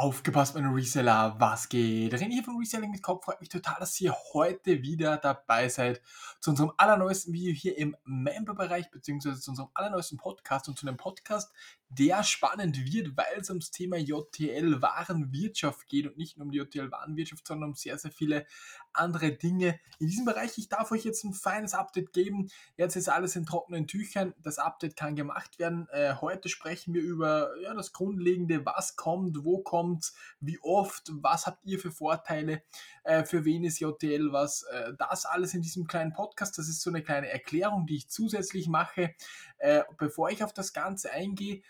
Aufgepasst, meine Reseller, was geht? René hier von Reselling mit Kopf. Freut mich total, dass ihr heute wieder dabei seid zu unserem allerneuesten Video hier im Member-Bereich, beziehungsweise zu unserem allerneuesten Podcast und zu einem Podcast, der spannend wird, weil es ums Thema JTL Warenwirtschaft geht und nicht nur um die JTL Warenwirtschaft, sondern um sehr, sehr viele andere Dinge in diesem Bereich. Ich darf euch jetzt ein feines Update geben. Jetzt ist alles in trockenen Tüchern. Das Update kann gemacht werden. Äh, heute sprechen wir über ja, das Grundlegende, was kommt, wo kommt, wie oft, was habt ihr für Vorteile, äh, für wen ist JTL was. Äh, das alles in diesem kleinen Podcast. Das ist so eine kleine Erklärung, die ich zusätzlich mache. Äh, bevor ich auf das Ganze eingehe,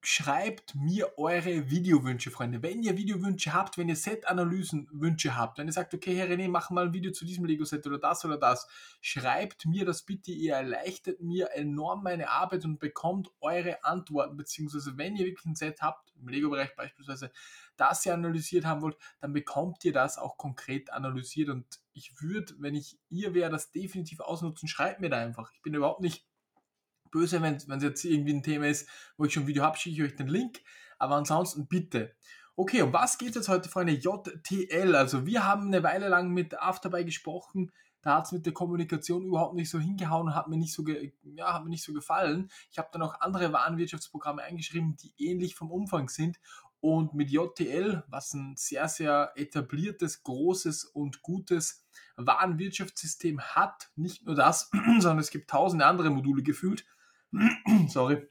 schreibt mir eure Videowünsche, Freunde. Wenn ihr Videowünsche habt, wenn ihr Set-Analysen-Wünsche habt, wenn ihr sagt, okay, Herr René, mach mal ein Video zu diesem Lego-Set oder das oder das, schreibt mir das bitte. Ihr erleichtert mir enorm meine Arbeit und bekommt eure Antworten, beziehungsweise wenn ihr wirklich ein Set habt, im Lego-Bereich beispielsweise, das ihr analysiert haben wollt, dann bekommt ihr das auch konkret analysiert und ich würde, wenn ich ihr wäre, das definitiv ausnutzen. Schreibt mir da einfach. Ich bin überhaupt nicht böse, wenn es jetzt irgendwie ein Thema ist, wo ich schon ein Video habe, schicke ich euch den Link. Aber ansonsten bitte. Okay, um was geht es jetzt heute, Freunde? JTL. Also wir haben eine Weile lang mit Afterby gesprochen. Da hat es mit der Kommunikation überhaupt nicht so hingehauen und hat mir nicht so, ja, hat mir nicht so gefallen. Ich habe dann auch andere Warenwirtschaftsprogramme eingeschrieben, die ähnlich vom Umfang sind. Und mit JTL, was ein sehr, sehr etabliertes, großes und gutes Warenwirtschaftssystem hat, nicht nur das, sondern es gibt tausende andere Module gefühlt, Sorry.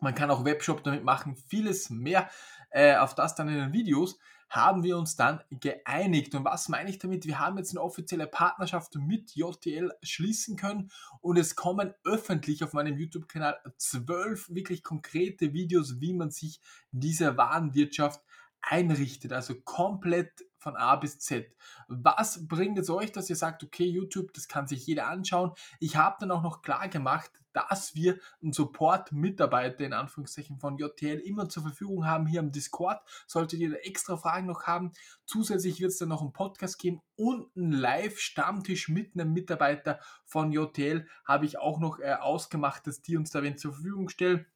Man kann auch Webshop damit machen, vieles mehr. Äh, auf das dann in den Videos haben wir uns dann geeinigt. Und was meine ich damit? Wir haben jetzt eine offizielle Partnerschaft mit JTL schließen können und es kommen öffentlich auf meinem YouTube-Kanal zwölf wirklich konkrete Videos, wie man sich diese Warenwirtschaft einrichtet. Also komplett von A bis Z. Was bringt es euch, dass ihr sagt, okay, YouTube, das kann sich jeder anschauen? Ich habe dann auch noch klar gemacht, dass wir einen Support-Mitarbeiter in Anführungszeichen von JTL immer zur Verfügung haben hier im Discord. Solltet ihr da extra Fragen noch haben, zusätzlich wird es dann noch einen Podcast geben und einen Live-Stammtisch mit einem Mitarbeiter von JTL habe ich auch noch äh, ausgemacht, dass die uns da wenn zur Verfügung stellen.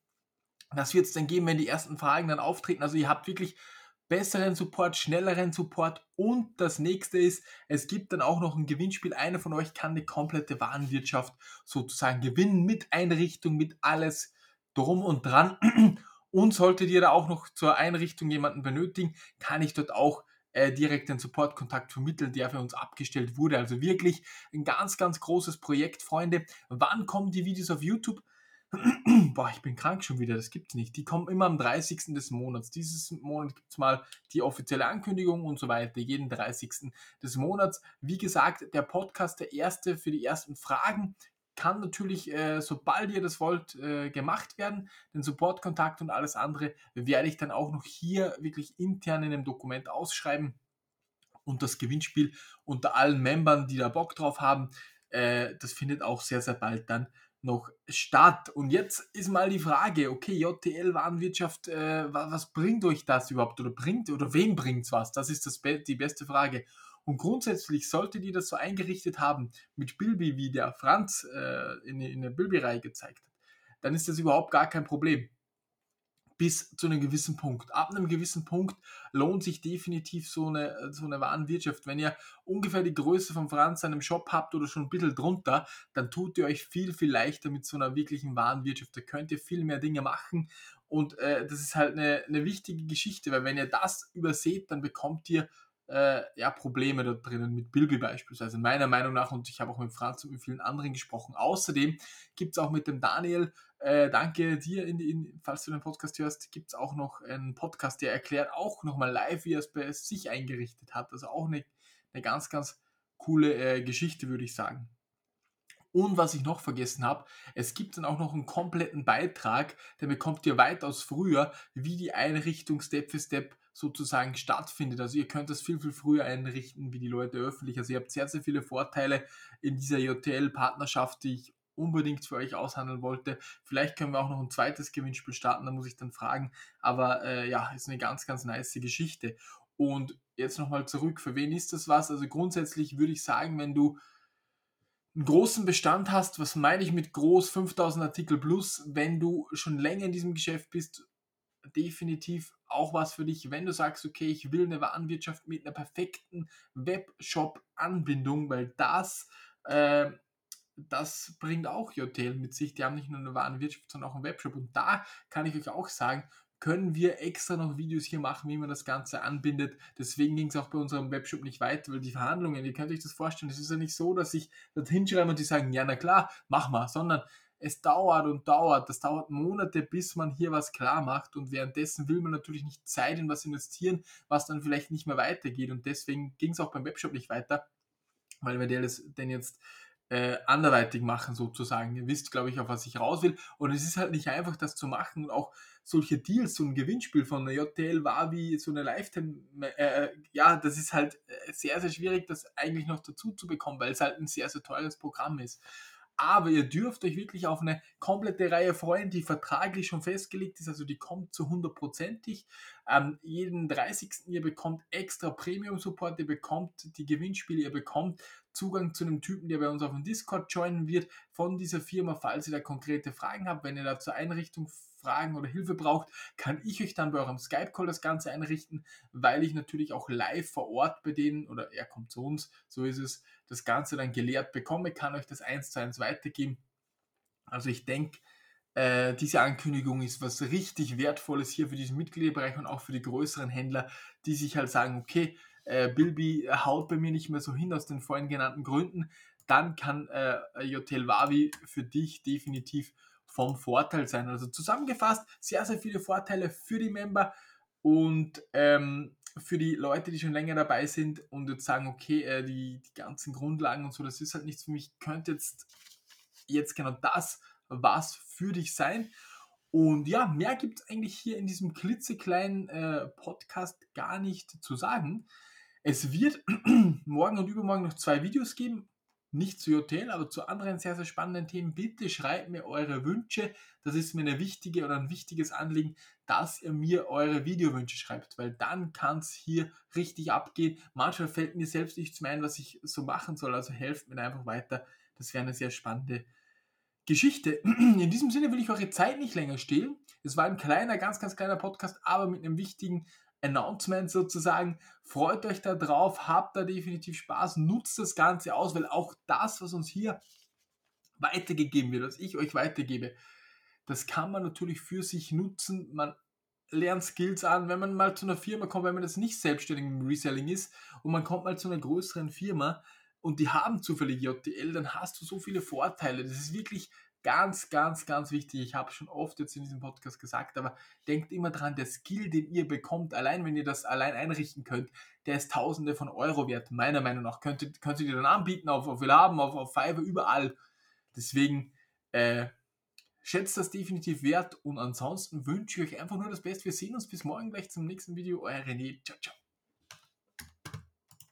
Das wird es dann geben, wenn die ersten Fragen dann auftreten. Also ihr habt wirklich besseren Support, schnelleren Support und das nächste ist, es gibt dann auch noch ein Gewinnspiel. Einer von euch kann die komplette Warenwirtschaft sozusagen gewinnen mit Einrichtung, mit alles drum und dran. Und solltet ihr da auch noch zur Einrichtung jemanden benötigen, kann ich dort auch äh, direkt den Supportkontakt vermitteln, der für uns abgestellt wurde. Also wirklich ein ganz, ganz großes Projekt, Freunde. Wann kommen die Videos auf YouTube? Boah, ich bin krank schon wieder, das gibt's nicht. Die kommen immer am 30. des Monats. Dieses Monat gibt's mal die offizielle Ankündigung und so weiter, jeden 30. des Monats. Wie gesagt, der Podcast, der erste für die ersten Fragen, kann natürlich, äh, sobald ihr das wollt, äh, gemacht werden. Den Supportkontakt und alles andere werde ich dann auch noch hier wirklich intern in einem Dokument ausschreiben und das Gewinnspiel unter allen Membern, die da Bock drauf haben, äh, das findet auch sehr, sehr bald dann noch statt. Und jetzt ist mal die Frage, okay, JTL Warenwirtschaft, äh, was bringt euch das überhaupt oder bringt oder wem bringt es was? Das ist das die beste Frage. Und grundsätzlich solltet ihr das so eingerichtet haben mit Bilby, wie der Franz äh, in, in der Bilby-Reihe gezeigt hat, dann ist das überhaupt gar kein Problem bis zu einem gewissen Punkt. Ab einem gewissen Punkt lohnt sich definitiv so eine, so eine Warenwirtschaft. Wenn ihr ungefähr die Größe von Franz seinem Shop habt oder schon ein bisschen drunter, dann tut ihr euch viel, viel leichter mit so einer wirklichen Warenwirtschaft. Da könnt ihr viel mehr Dinge machen und äh, das ist halt eine, eine wichtige Geschichte, weil wenn ihr das überseht, dann bekommt ihr äh, ja, Probleme da drinnen, mit Bilby beispielsweise, meiner Meinung nach, und ich habe auch mit Franz und mit vielen anderen gesprochen. Außerdem gibt es auch mit dem Daniel, äh, danke dir, in, in, falls du den Podcast hörst, gibt es auch noch einen Podcast, der erklärt auch nochmal live, wie er es sich eingerichtet hat. Also auch eine, eine ganz, ganz coole äh, Geschichte, würde ich sagen. Und was ich noch vergessen habe, es gibt dann auch noch einen kompletten Beitrag, der bekommt ihr weitaus früher, wie die Einrichtung Step für Step sozusagen stattfindet. Also ihr könnt das viel, viel früher einrichten, wie die Leute öffentlich. Also ihr habt sehr, sehr viele Vorteile in dieser JTL-Partnerschaft, die ich unbedingt für euch aushandeln wollte. Vielleicht können wir auch noch ein zweites Gewinnspiel starten, da muss ich dann fragen. Aber äh, ja, ist eine ganz, ganz nice Geschichte. Und jetzt nochmal zurück, für wen ist das was? Also grundsätzlich würde ich sagen, wenn du einen großen Bestand hast, was meine ich mit groß, 5000 Artikel plus, wenn du schon länger in diesem Geschäft bist, definitiv auch was für dich, wenn du sagst, okay, ich will eine Warenwirtschaft mit einer perfekten Webshop-Anbindung, weil das, äh, das bringt auch Hotel mit sich. Die haben nicht nur eine Warenwirtschaft, sondern auch einen Webshop. Und da kann ich euch auch sagen, können wir extra noch Videos hier machen, wie man das Ganze anbindet. Deswegen ging es auch bei unserem Webshop nicht weiter, weil die Verhandlungen, ihr könnt euch das vorstellen, es ist ja nicht so, dass ich das hinschreibe und die sagen, ja, na klar, mach mal, sondern es dauert und dauert. Das dauert Monate, bis man hier was klar macht und währenddessen will man natürlich nicht Zeit in was investieren, was dann vielleicht nicht mehr weitergeht und deswegen ging es auch beim Webshop nicht weiter, weil wir das denn jetzt äh, anderweitig machen sozusagen. Ihr wisst, glaube ich, auf was ich raus will. Und es ist halt nicht einfach, das zu machen und auch solche Deals, so ein Gewinnspiel von der JTL war wie so eine Lifetime, äh, ja, das ist halt äh, sehr, sehr schwierig, das eigentlich noch dazu zu bekommen, weil es halt ein sehr, sehr teures Programm ist aber ihr dürft euch wirklich auf eine komplette Reihe freuen, die vertraglich schon festgelegt ist, also die kommt zu hundertprozentig. Ähm, jeden 30. ihr bekommt extra Premium-Support, ihr bekommt die Gewinnspiele, ihr bekommt Zugang zu einem Typen, der bei uns auf dem Discord joinen wird, von dieser Firma, falls ihr da konkrete Fragen habt, wenn ihr da zur Einrichtung Fragen oder Hilfe braucht, kann ich euch dann bei eurem Skype-Call das Ganze einrichten, weil ich natürlich auch live vor Ort bei denen, oder er kommt zu uns, so ist es, das Ganze dann gelehrt bekomme, kann euch das eins zu eins weitergeben. Also ich denke, äh, diese Ankündigung ist was richtig Wertvolles hier für diesen Mitgliederbereich und auch für die größeren Händler, die sich halt sagen, okay, äh, Bilby haut bei mir nicht mehr so hin aus den vorhin genannten Gründen, dann kann äh, Jotel Wavi für dich definitiv vom Vorteil sein. Also zusammengefasst, sehr, sehr viele Vorteile für die Member und ähm, für die Leute, die schon länger dabei sind und jetzt sagen, okay, äh, die, die ganzen Grundlagen und so, das ist halt nichts für mich, könnte jetzt, jetzt genau das was für dich sein. Und ja, mehr gibt es eigentlich hier in diesem klitzekleinen äh, Podcast gar nicht zu sagen. Es wird morgen und übermorgen noch zwei Videos geben nicht zu Hotel, aber zu anderen sehr, sehr spannenden Themen. Bitte schreibt mir eure Wünsche. Das ist mir eine wichtige oder ein wichtiges Anliegen, dass ihr mir eure Videowünsche schreibt, weil dann kann es hier richtig abgehen. Manchmal fällt mir selbst nichts mehr ein, was ich so machen soll, also helft mir einfach weiter. Das wäre eine sehr spannende Geschichte. In diesem Sinne will ich eure Zeit nicht länger stehlen. Es war ein kleiner, ganz, ganz kleiner Podcast, aber mit einem wichtigen Announcement sozusagen. Freut euch da drauf, habt da definitiv Spaß, nutzt das Ganze aus, weil auch das, was uns hier weitergegeben wird, was ich euch weitergebe, das kann man natürlich für sich nutzen. Man lernt Skills an, wenn man mal zu einer Firma kommt, wenn man das nicht selbstständig im Reselling ist und man kommt mal zu einer größeren Firma und die haben zufällig JTL, dann hast du so viele Vorteile. Das ist wirklich Ganz, ganz, ganz wichtig. Ich habe schon oft jetzt in diesem Podcast gesagt, aber denkt immer dran, der Skill, den ihr bekommt, allein wenn ihr das allein einrichten könnt, der ist Tausende von Euro wert, meiner Meinung nach. Könntet, könnt ihr dann anbieten auf, auf Willhaben, auf, auf Fiverr, überall. Deswegen äh, schätzt das definitiv wert und ansonsten wünsche ich euch einfach nur das Beste. Wir sehen uns bis morgen gleich zum nächsten Video. Euer René. Ciao, ciao.